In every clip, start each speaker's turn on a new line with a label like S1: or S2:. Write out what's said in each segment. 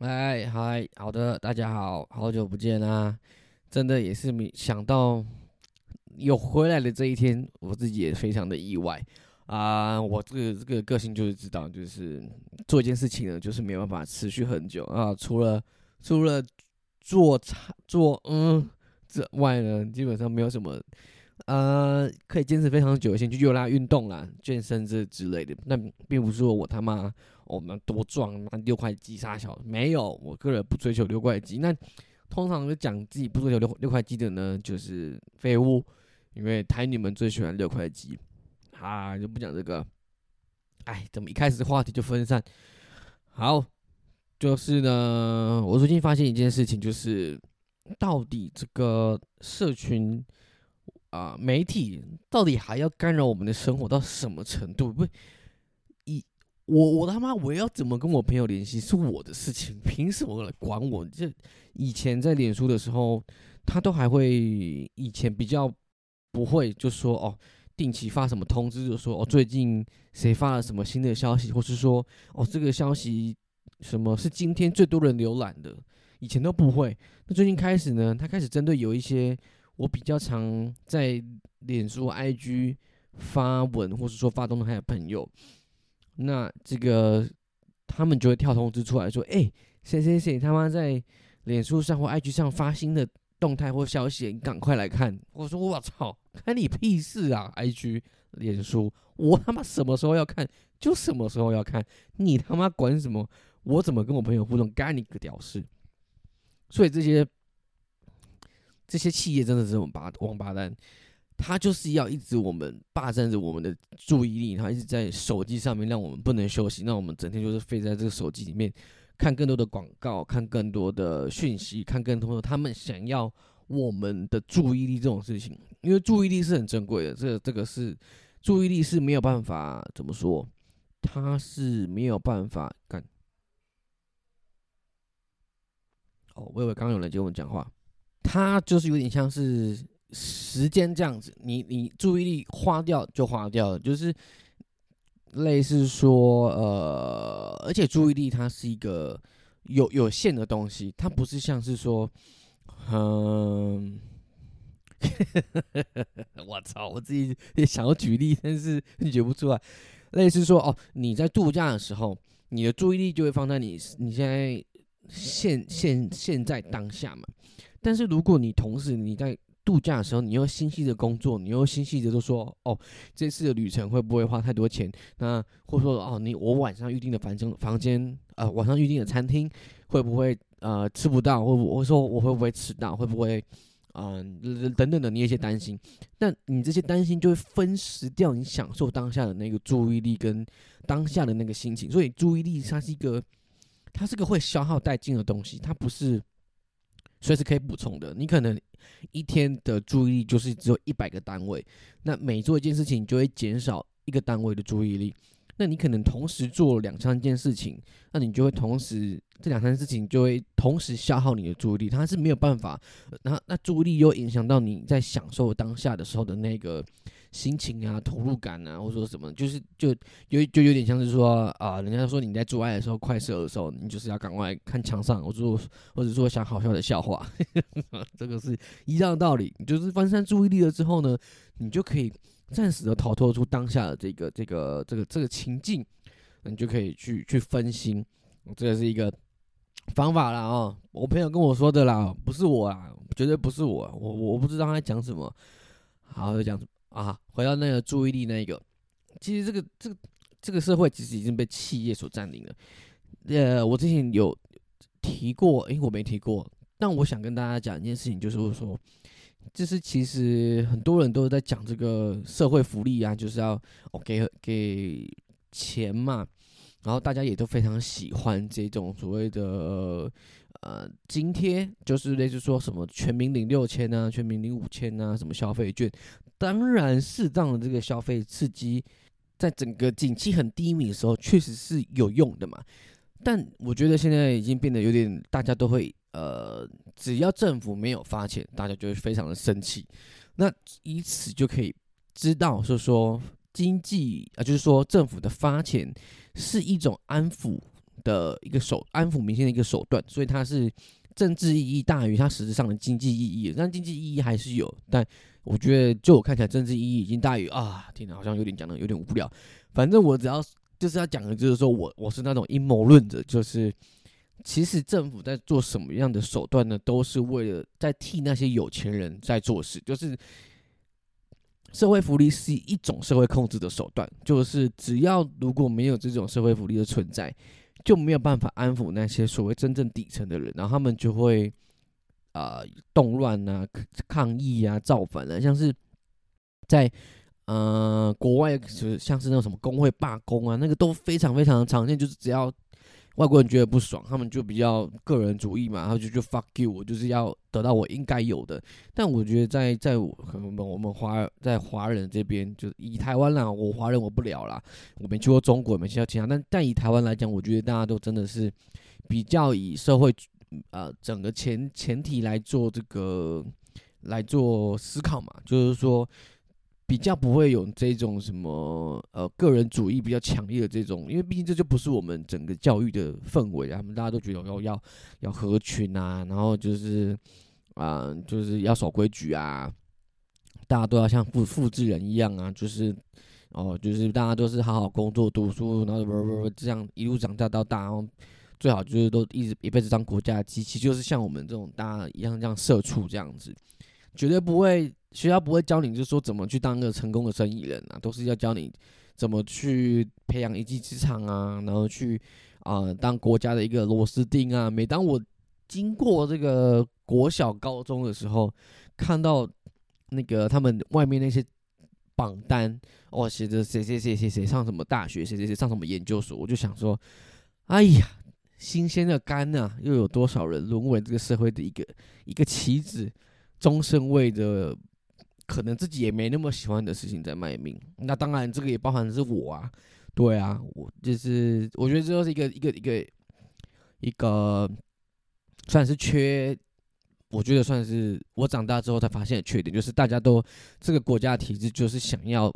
S1: 哎嗨，好的，大家好，好久不见啊！真的也是没想到有回来的这一天，我自己也非常的意外啊！我这个这个个性就是知道，就是做一件事情呢，就是没办法持续很久啊。除了除了做差做嗯之外呢，基本上没有什么呃可以坚持非常久的兴趣，就拉运动啦、健身这之类的。那并不是说我他妈我们多壮，那六块肌杀小，没有，我个人不追求六块肌。那通常就讲自己不追求六六块肌的呢，就是废物，因为台女们最喜欢六块肌，啊，就不讲这个。哎，怎么一开始话题就分散？好，就是呢，我最近发现一件事情，就是到底这个社群啊媒体到底还要干扰我们的生活到什么程度？不，我我他妈我要怎么跟我朋友联系是我的事情，凭什么来管我？这以前在脸书的时候，他都还会以前比较不会，就说哦，定期发什么通知，就说哦最近谁发了什么新的消息，或是说哦这个消息什么是今天最多人浏览的，以前都不会。那最近开始呢，他开始针对有一些我比较常在脸书、IG 发文，或是说发动态的朋友，那这个他们就会跳通知出来说，哎，谁谁谁他妈在。脸书上或 IG 上发新的动态或消息，你赶快来看。我说我操，看你屁事啊！IG、脸书，我他妈什么时候要看就什么时候要看，你他妈管什么？我怎么跟我朋友互动，干你个屌事！所以这些这些企业真的是王八王八蛋，他就是要一直我们霸占着我们的注意力，他一直在手机上面让我们不能休息，那我们整天就是废在这个手机里面。看更多的广告，看更多的讯息，看更多的他们想要我们的注意力这种事情，因为注意力是很珍贵的，这个这个是注意力是没有办法怎么说，他是没有办法干。哦，我以为刚刚有人接我讲话，他就是有点像是时间这样子，你你注意力花掉就花掉了，就是。类似说，呃，而且注意力它是一个有有限的东西，它不是像是说，嗯，我操，我自己也想要举例，但是举不出来。类似说，哦，你在度假的时候，你的注意力就会放在你你现在现现现在当下嘛。但是如果你同时你在度假的时候，你又心系着工作，你又心系着都说，哦，这次的旅程会不会花太多钱？那或者说，哦，你我晚上预定的房间房间，呃，晚上预定的餐厅会不会呃吃不到？或我说我会不会迟到？会不会嗯等等的，你有些担心。但你这些担心就会分食掉你享受当下的那个注意力跟当下的那个心情。所以注意力它是一个，它是个会消耗殆尽的东西，它不是。随时可以补充的，你可能一天的注意力就是只有一百个单位，那每做一件事情就会减少一个单位的注意力。那你可能同时做两三件事情，那你就会同时这两三件事情就会同时消耗你的注意力，它是没有办法。那那注意力又影响到你在享受当下的时候的那个。心情啊，投入感啊，或者说什么，就是就有就有点像是说啊，人家说你在做爱的时候快射的时候，你就是要赶快看墙上，或者说或者说想好笑的笑话，这个是一样的道理。你就是分散注意力了之后呢，你就可以暂时的逃脱出当下的这个这个这个这个情境，你就可以去去分心，这个是一个方法啦啊。我朋友跟我说的啦，不是我啊，绝对不是我，我我不知道他在讲什么，好就讲。啊，回到那个注意力那一个，其实这个这个这个社会其实已经被企业所占领了。呃，我之前有提过，诶，我没提过，但我想跟大家讲一件事情，就是说，就是其实很多人都在讲这个社会福利啊，就是要给给钱嘛，然后大家也都非常喜欢这种所谓的呃津贴，就是类似说什么全民领六千啊，全民领五千啊，什么消费券。当然，适当的这个消费刺激，在整个景气很低迷的时候，确实是有用的嘛。但我觉得现在已经变得有点，大家都会呃，只要政府没有发钱，大家就会非常的生气。那以此就可以知道，是说经济啊，就是说政府的发钱是一种安抚的一个手安抚民心的一个手段，所以它是政治意义大于它实质上的经济意义。但经济意义还是有，但我觉得就我看起来，政治意义已经大于啊，天哪，好像有点讲的有点无聊。反正我只要就是要讲的，就是说我我是那种阴谋论者，就是其实政府在做什么样的手段呢，都是为了在替那些有钱人在做事，就是社会福利是一种社会控制的手段，就是只要如果没有这种社会福利的存在，就没有办法安抚那些所谓真正底层的人，然后他们就会啊动乱啊、抗议啊、造反啊，像是在。呃，国外就是像是那种什么工会罢工啊，那个都非常非常常见。就是只要外国人觉得不爽，他们就比较个人主义嘛，然后就就 fuck you，我就是要得到我应该有的。但我觉得在在可能我们华在华人这边，就以台湾啦，我华人我不聊啦，我没去过中国，没去过其他。但但以台湾来讲，我觉得大家都真的是比较以社会呃整个前前提来做这个来做思考嘛，就是说。比较不会有这种什么呃个人主义比较强烈的这种，因为毕竟这就不是我们整个教育的氛围啊。他们大家都觉得要要要合群啊，然后就是啊就是要守规矩啊，大家都要像复复制人一样啊，就是哦就是大家都是好好工作读书，然后不不不这样一路长大到大，然后最好就是都一直一辈子当国家机器，就是像我们这种大家一样这样社畜这样子，绝对不会。学校不会教你，就是说怎么去当个成功的生意人啊，都是要教你怎么去培养一技之长啊，然后去啊当国家的一个螺丝钉啊。每当我经过这个国小、高中的时候，看到那个他们外面那些榜单，哦，写着谁谁谁谁谁上什么大学，谁谁谁上什么研究所，我就想说，哎呀，新鲜的肝啊，又有多少人沦为这个社会的一个一个棋子，终身为着。可能自己也没那么喜欢的事情在卖命，那当然这个也包含的是我啊，对啊，我就是我觉得这就是一个一个一个一个算是缺，我觉得算是我长大之后才发现的缺点，就是大家都这个国家体制就是想要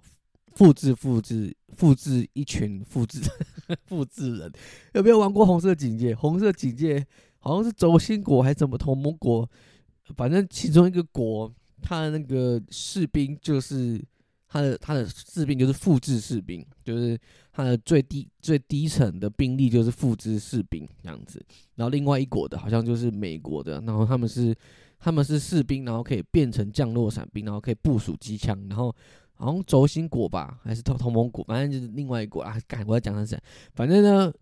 S1: 复制复制复制一群复制 复制人，有没有玩过红色警戒？红色警戒好像是轴心国还是什么同盟国，反正其中一个国。他的那个士兵就是他的他的士兵就是复制士兵，就是他的最低最低层的兵力就是复制士兵这样子。然后另外一国的好像就是美国的，然后他们是他们是士兵，然后可以变成降落伞兵，然后可以部署机枪。然后好像轴心国吧，还是同同盟国，反正就是另外一国啊。改我要讲的是，反正呢，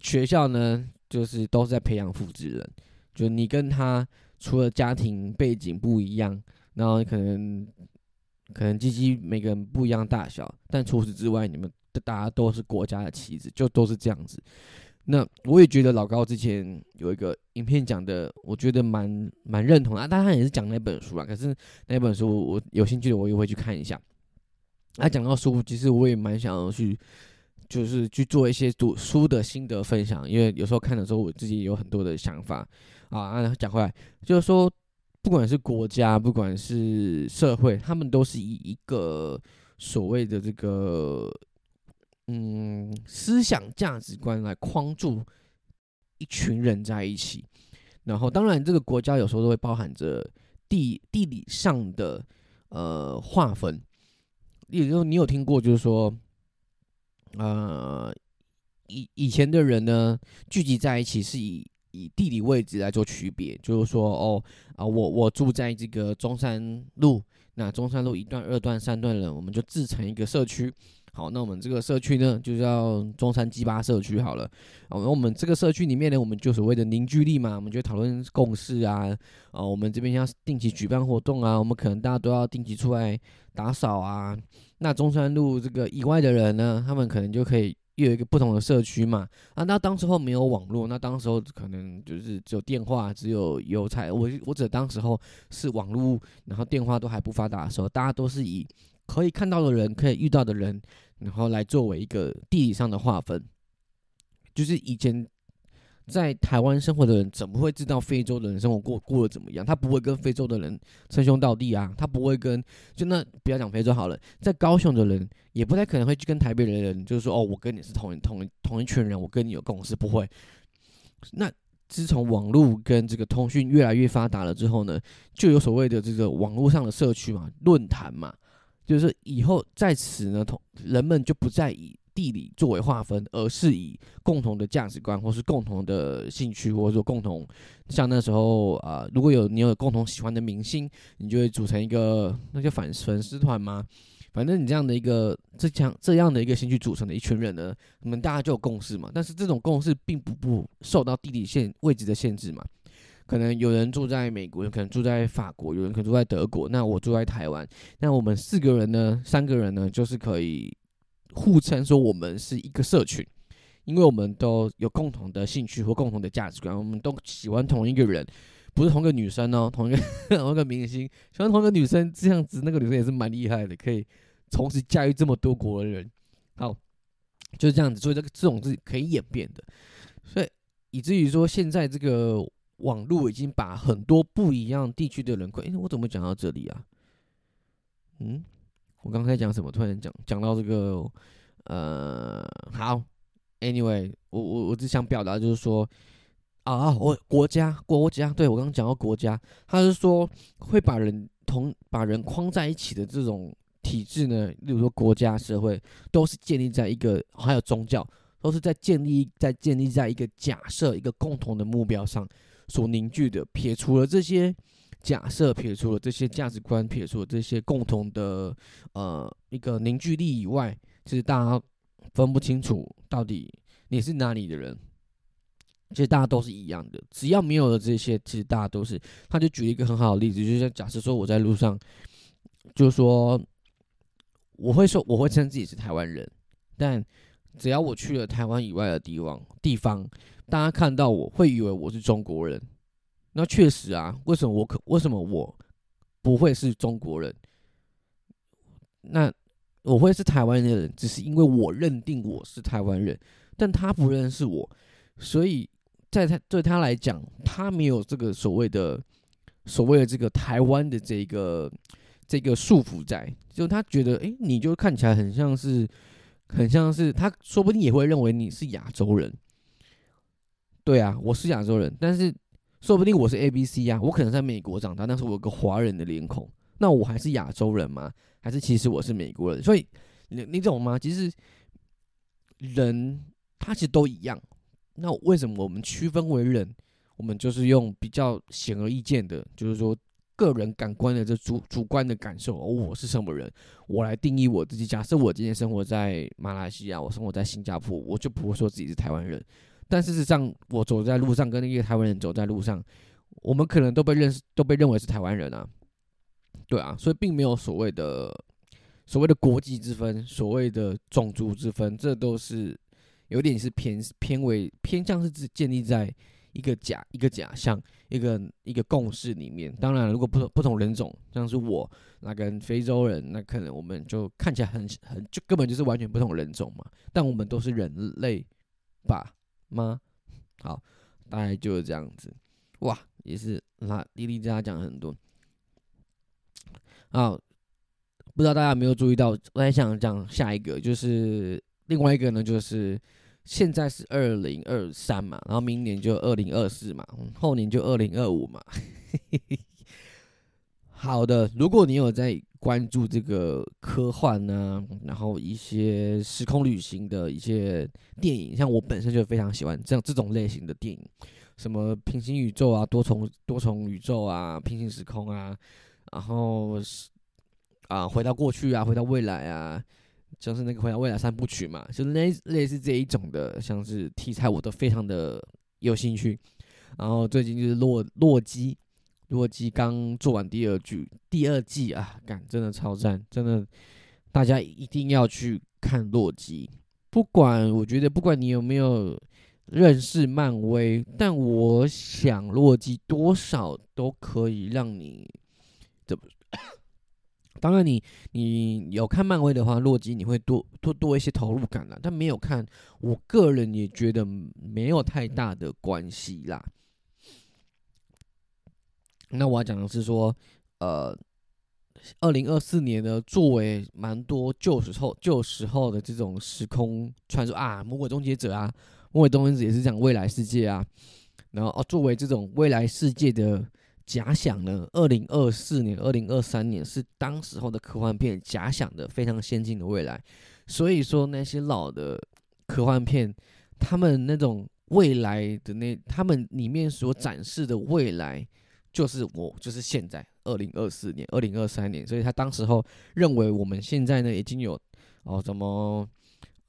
S1: 学校呢就是都是在培养复制人，就你跟他。除了家庭背景不一样，然后可能可能鸡鸡每个人不一样大小，但除此之外，你们大家都是国家的棋子，就都是这样子。那我也觉得老高之前有一个影片讲的，我觉得蛮蛮认同啊。当然也是讲那本书啊，可是那本书我有兴趣的，我也会去看一下。他讲到书，其实我也蛮想要去，就是去做一些读书的心得分享，因为有时候看的时候，我自己有很多的想法。啊，讲回来，就是说，不管是国家，不管是社会，他们都是以一个所谓的这个，嗯，思想价值观来框住一群人在一起。然后，当然，这个国家有时候都会包含着地地理上的呃划分。也就是你有听过，就是说，呃，以以前的人呢，聚集在一起是以。以地理位置来做区别，就是说，哦啊，我我住在这个中山路，那中山路一段、二段、三段人，我们就自成一个社区。好，那我们这个社区呢，就叫中山鸡巴社区好了。哦，那我们这个社区里面呢，我们就所谓的凝聚力嘛，我们就讨论共识啊。啊，我们这边要定期举办活动啊，我们可能大家都要定期出来打扫啊。那中山路这个以外的人呢，他们可能就可以。又有一个不同的社区嘛，啊，那当时候没有网络，那当时候可能就是只有电话，只有邮差。我我指当时候是网络，然后电话都还不发达的时候，大家都是以可以看到的人，可以遇到的人，然后来作为一个地理上的划分。就是以前在台湾生活的人怎么会知道非洲的人生活过过得怎么样？他不会跟非洲的人称兄道弟啊，他不会跟就那不要讲非洲好了，在高雄的人也不太可能会去跟台北的人，就是说哦，我跟你是同一同一同一群人，我跟你有共识，不会。那自从网络跟这个通讯越来越发达了之后呢，就有所谓的这个网络上的社区嘛、论坛嘛，就是以后在此呢，同人们就不再以。地理作为划分，而是以共同的价值观，或是共同的兴趣，或者说共同，像那时候啊，如果有你有共同喜欢的明星，你就会组成一个那叫粉粉丝团吗？反正你这样的一个这样这样的一个兴趣组成的一群人呢，你们大家就有共识嘛。但是这种共识并不不受到地理限位置的限制嘛。可能有人住在美国，有可能住在法国，有人可能住在德国，那我住在台湾，那我们四个人呢，三个人呢，就是可以。互称说我们是一个社群，因为我们都有共同的兴趣或共同的价值观，我们都喜欢同一个人，不是同一个女生哦，同一个同一个明星，喜欢同一个女生，这样子那个女生也是蛮厉害的，可以同时驾驭这么多国人。好，就是这样子，所以这个这种是可以演变的，所以以至于说现在这个网络已经把很多不一样地区的人，哎，我怎么讲到这里啊？嗯。我刚才讲什么？突然讲讲到这个，呃，好，Anyway，我我我只想表达就是说，啊，我国家国家，对我刚刚讲到国家，他是说会把人同把人框在一起的这种体制呢，例如说国家社会，都是建立在一个还有宗教，都是在建立在建立在一个假设一个共同的目标上所凝聚的，撇除了这些。假设撇除了这些价值观，撇除了这些共同的呃一个凝聚力以外，其实大家分不清楚到底你是哪里的人。其实大家都是一样的，只要没有了这些，其实大家都是。他就举了一个很好的例子，就像假设说我在路上，就说我会说我会称自己是台湾人，但只要我去了台湾以外的地方，地方大家看到我会以为我是中国人。那确实啊，为什么我可为什么我不会是中国人？那我会是台湾人，只是因为我认定我是台湾人，但他不认识我，所以在他对他来讲，他没有这个所谓的所谓的这个台湾的这个这个束缚在，就他觉得，哎，你就看起来很像是很像是，他说不定也会认为你是亚洲人。对啊，我是亚洲人，但是。说不定我是 A B C 呀，我可能在美国长大，但是我有个华人的脸孔，那我还是亚洲人吗？还是其实我是美国人？所以你你懂吗？其实人他其实都一样，那为什么我们区分为人？我们就是用比较显而易见的，就是说个人感官的这主主观的感受，我是什么人，我来定义我自己。假设我今天生活在马来西亚，我生活在新加坡，我就不会说自己是台湾人。但事实上，我走在路上，跟那个台湾人走在路上，我们可能都被认识，都被认为是台湾人啊。对啊，所以并没有所谓的所谓的国籍之分，所谓的种族之分，这都是有点是偏偏为偏向是建立在一个假一个假象一个一个共识里面。当然，如果不同不同人种，像是我那跟非洲人，那可能我们就看起来很很就根本就是完全不同人种嘛。但我们都是人类吧。吗？好，大概就是这样子。哇，也是啦，莉莉家讲很多。啊，不知道大家有没有注意到？我在想讲下一个，就是另外一个呢，就是现在是二零二三嘛，然后明年就二零二四嘛，后年就二零二五嘛。好的，如果你有在。关注这个科幻呢，然后一些时空旅行的一些电影，像我本身就非常喜欢这样这种类型的电影，什么平行宇宙啊、多重多重宇宙啊、平行时空啊，然后是啊回到过去啊、回到未来啊，就是那个回到未来三部曲嘛，就类类似这一种的，像是题材我都非常的有兴趣。然后最近就是洛洛基。洛基刚做完第二季，第二季啊，感真的超赞，真的，大家一定要去看洛基。不管我觉得，不管你有没有认识漫威，但我想洛基多少都可以让你怎么当然，你你有看漫威的话，洛基你会多多多一些投入感啦。但没有看，我个人也觉得没有太大的关系啦。那我要讲的是说，呃，二零二四年呢，作为蛮多旧时候旧时候的这种时空传说啊，魔鬼终结者啊，魔鬼终结者也是讲未来世界啊。然后哦，作为这种未来世界的假想呢，二零二四年、二零二三年是当时候的科幻片假想的非常先进的未来。所以说那些老的科幻片，他们那种未来的那，他们里面所展示的未来，就是我就是现在二零二四年、二零二三年。所以他当时候认为我们现在呢已经有哦什么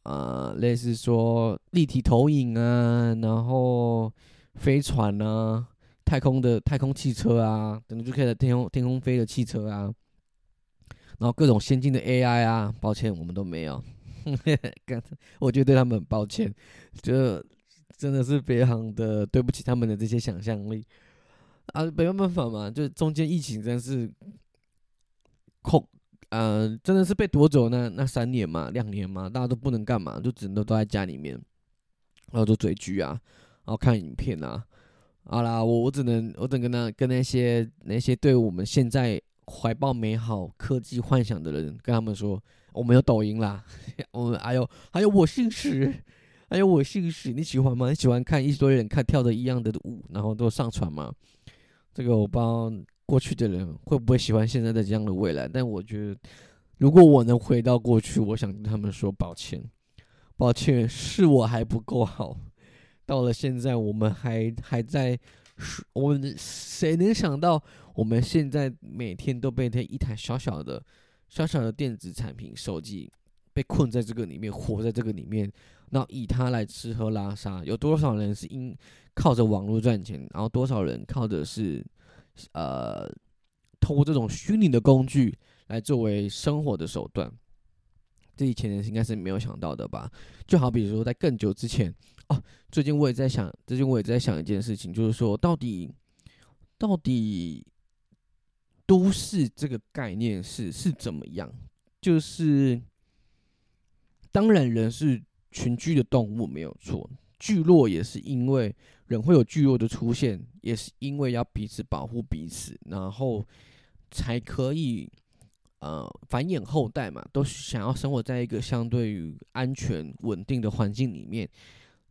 S1: 呃类似说立体投影啊，然后。飞船啊，太空的太空汽车啊，等就可以在天空天空飞的汽车啊，然后各种先进的 AI 啊，抱歉我们都没有，我觉得对他们很抱歉，就真的是非常的对不起他们的这些想象力啊，没办法嘛，就中间疫情真是空，呃，真的是被夺走那那三年嘛，两年嘛，大家都不能干嘛，就只能都在家里面，然后做追剧啊。然后看影片啊，好啦，我我只能我只能跟那跟那些那些对我们现在怀抱美好科技幻想的人，跟他们说，我们有抖音啦，我们还有还有我姓史，还有我姓史，你喜欢吗？你喜欢看一堆人看跳的一样的舞，然后都上传吗？这个我不知道过去的人会不会喜欢现在的这样的未来，但我觉得如果我能回到过去，我想跟他们说抱歉，抱歉，是我还不够好。到了现在，我们还还在，我们谁能想到，我们现在每天都被这一台小小的、小小的电子产品手机被困在这个里面，活在这个里面，那以他来吃喝拉撒。有多少人是因靠着网络赚钱，然后多少人靠的是呃，通过这种虚拟的工具来作为生活的手段？这以前人应该是没有想到的吧？就好比说，在更久之前。哦，最近我也在想，最近我也在想一件事情，就是说，到底，到底，都市这个概念是是怎么样？就是，当然人是群居的动物没有错，聚落也是因为人会有聚落的出现，也是因为要彼此保护彼此，然后才可以呃繁衍后代嘛，都想要生活在一个相对于安全稳定的环境里面。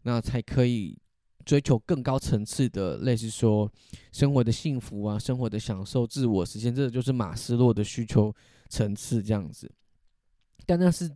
S1: 那才可以追求更高层次的，类似说生活的幸福啊，生活的享受、自我实现，这就是马斯洛的需求层次这样子。但那是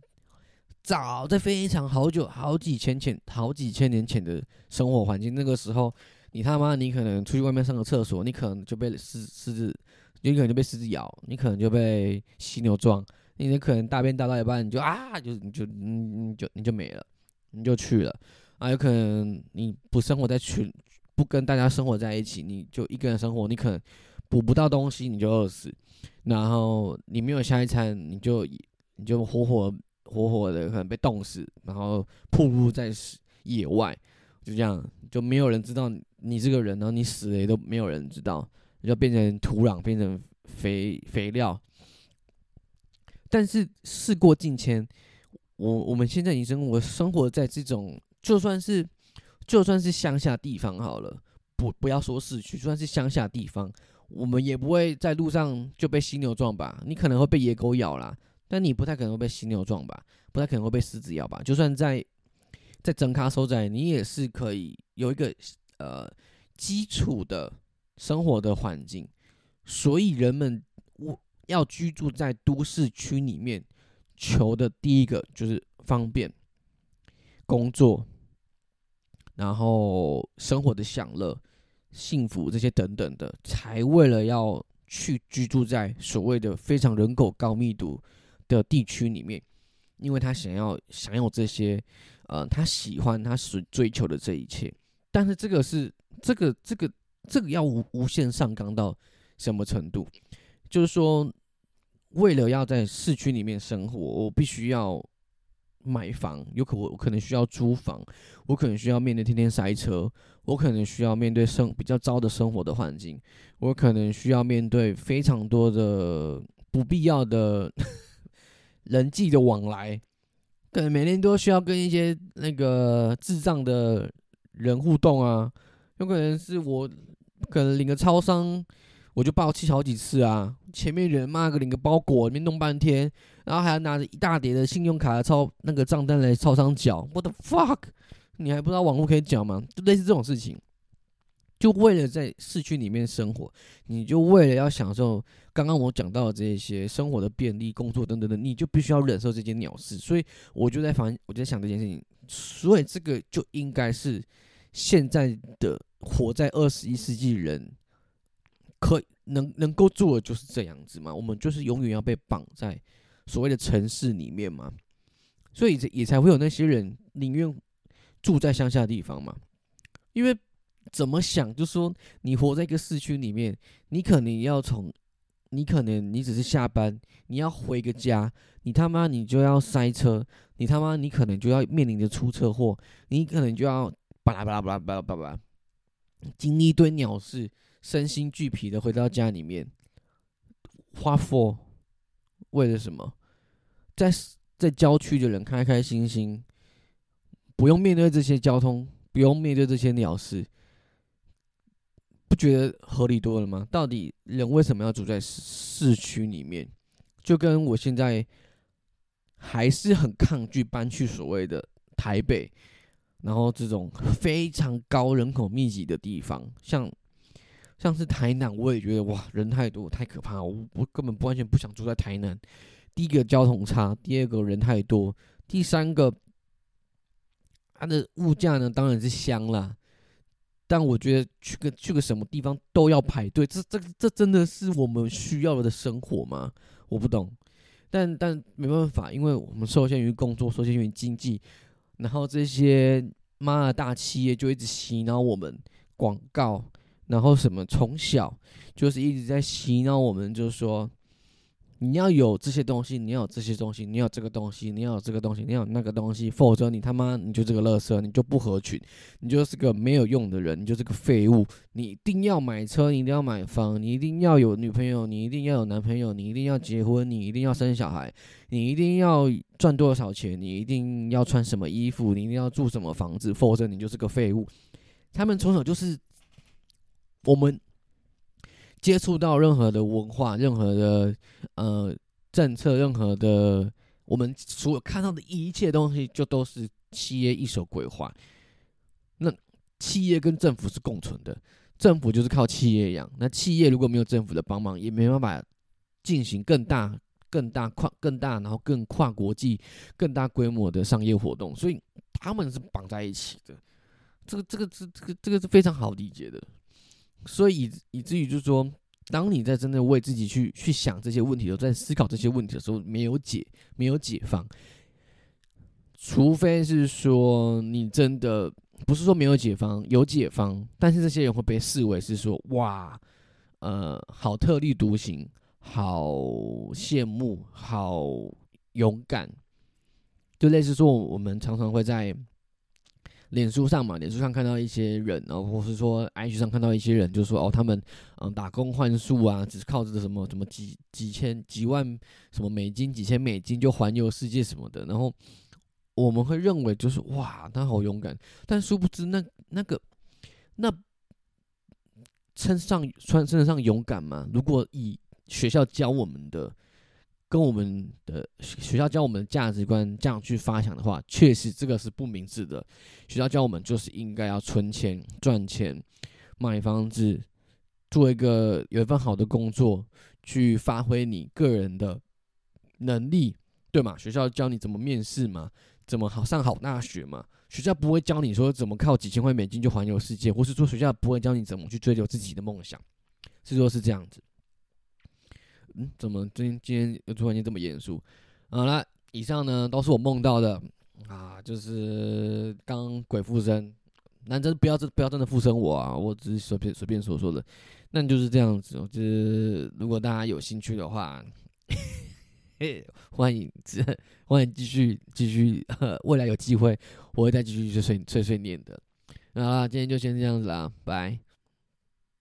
S1: 早在非常好久、好几千前、好几千年前的生活环境。那个时候，你他妈你可能出去外面上个厕所，你可能就被狮狮子，你可能就被狮子咬，你可能就被犀牛撞，你可能大便大到一半，你就啊，就你就你就你就没了，你就去了。啊，有可能你不生活在群，不跟大家生活在一起，你就一个人生活，你可能补不到东西，你就饿死。然后你没有下一餐，你就你就活活活活的可能被冻死，然后暴露在野外，就这样，就没有人知道你这个人，然后你死了也都没有人知道，就变成土壤，变成肥肥料。但是事过境迁，我我们现在已经我生活在这种。就算是就算是乡下地方好了，不不要说市区，就算是乡下地方，我们也不会在路上就被犀牛撞吧？你可能会被野狗咬啦，但你不太可能会被犀牛撞吧？不太可能会被狮子咬吧？就算在在整卡收窄，你也是可以有一个呃基础的生活的环境。所以人们我要居住在都市区里面，求的第一个就是方便。工作，然后生活的享乐、幸福这些等等的，才为了要去居住在所谓的非常人口高密度的地区里面，因为他想要享有这些，呃，他喜欢他所追求的这一切。但是这个是这个这个这个要无无限上纲到什么程度？就是说，为了要在市区里面生活，我必须要。买房有可我可能需要租房，我可能需要面对天天塞车，我可能需要面对生比较糟的生活的环境，我可能需要面对非常多的不必要的人际的往来，可能每天都需要跟一些那个智障的人互动啊，有可能是我可能领个超商。我就爆气好几次啊！前面人骂个领个包裹，里面弄半天，然后还要拿着一大叠的信用卡的钞那个账单来超商缴。我的 fuck！你还不知道网络可以缴吗？就类似这种事情，就为了在市区里面生活，你就为了要享受刚刚我讲到的这些生活的便利、工作等等的，你就必须要忍受这件鸟事。所以我就在反，我就在想这件事情。所以这个就应该是现在的活在二十一世纪人。可能能够做的就是这样子嘛？我们就是永远要被绑在所谓的城市里面嘛，所以也才会有那些人宁愿住在乡下的地方嘛。因为怎么想，就说你活在一个市区里面，你可能要从你可能你只是下班，你要回个家，你他妈你就要塞车，你他妈你可能就要面临着出车祸，你可能就要巴拉巴拉巴拉巴拉巴拉，经历一堆鸟事。身心俱疲的回到家里面，花 for 为了什么？在在郊区的人开开心心，不用面对这些交通，不用面对这些鸟事，不觉得合理多了吗？到底人为什么要住在市区里面？就跟我现在还是很抗拒搬去所谓的台北，然后这种非常高人口密集的地方，像。像是台南，我也觉得哇，人太多，太可怕。我我根本不完全不想住在台南。第一个交通差，第二个人太多，第三个它的物价呢，当然是香啦。但我觉得去个去个什么地方都要排队，这这这真的是我们需要的生活吗？我不懂。但但没办法，因为我们受限于工作，受限于经济，然后这些妈的大企业就一直洗脑我们广告。然后什么？从小就是一直在洗脑我们，就是说你要有这些东西，你要有这些东西，你要这个东西，你要有这个东西，你要有那个东西，否则你他妈你就这个垃圾，你就不合群，你就是个没有用的人，你就是个废物。你一定要买车，你一定要买房，你一定要有女朋友，你一定要有男朋友，你一定要结婚，你一定要生小孩，你一定要赚多少钱，你一定要穿什么衣服，你一定要住什么房子，否则你就是个废物。他们从小就是。我们接触到任何的文化、任何的呃政策、任何的我们所有看到的一切东西，就都是企业一手规划。那企业跟政府是共存的，政府就是靠企业养。那企业如果没有政府的帮忙，也没办法进行更大、更大跨、更大，然后更跨国际、更大规模的商业活动。所以他们是绑在一起的。这个、这个、这、这个、这个是非常好理解的。所以以以至于就是说，当你在真的为自己去去想这些问题的时候，在思考这些问题的时候，没有解，没有解放，除非是说你真的不是说没有解放，有解放，但是这些人会被视为是说哇，呃，好特立独行，好羡慕，好勇敢，就类似说我们常常会在。脸书上嘛，脸书上看到一些人，然后或是说 IG 上看到一些人，就说哦，他们嗯打工换数啊，只是靠着什么什么几几千几万什么美金，几千美金就环游世界什么的。然后我们会认为就是哇，他好勇敢，但殊不知那那个那称上称称得上勇敢吗？如果以学校教我们的。跟我们的学校教我们的价值观这样去发想的话，确实这个是不明智的。学校教我们就是应该要存钱、赚钱、买房子，做一个有一份好的工作，去发挥你个人的能力，对吗？学校教你怎么面试嘛，怎么好上好大学嘛。学校不会教你说怎么靠几千块美金就环游世界，或是说学校不会教你怎么去追求自己的梦想，是说是这样子。嗯，怎么今今天又突然间这么严肃？好了，以上呢都是我梦到的啊，就是刚鬼附身，那真不要真不要真的附身我啊，我只是随便随便说说的，那就是这样子。就是如果大家有兴趣的话，欢迎欢迎继续继续，未来有机会我会再继续去碎碎碎念的。好啦，今天就先这样子啦，拜。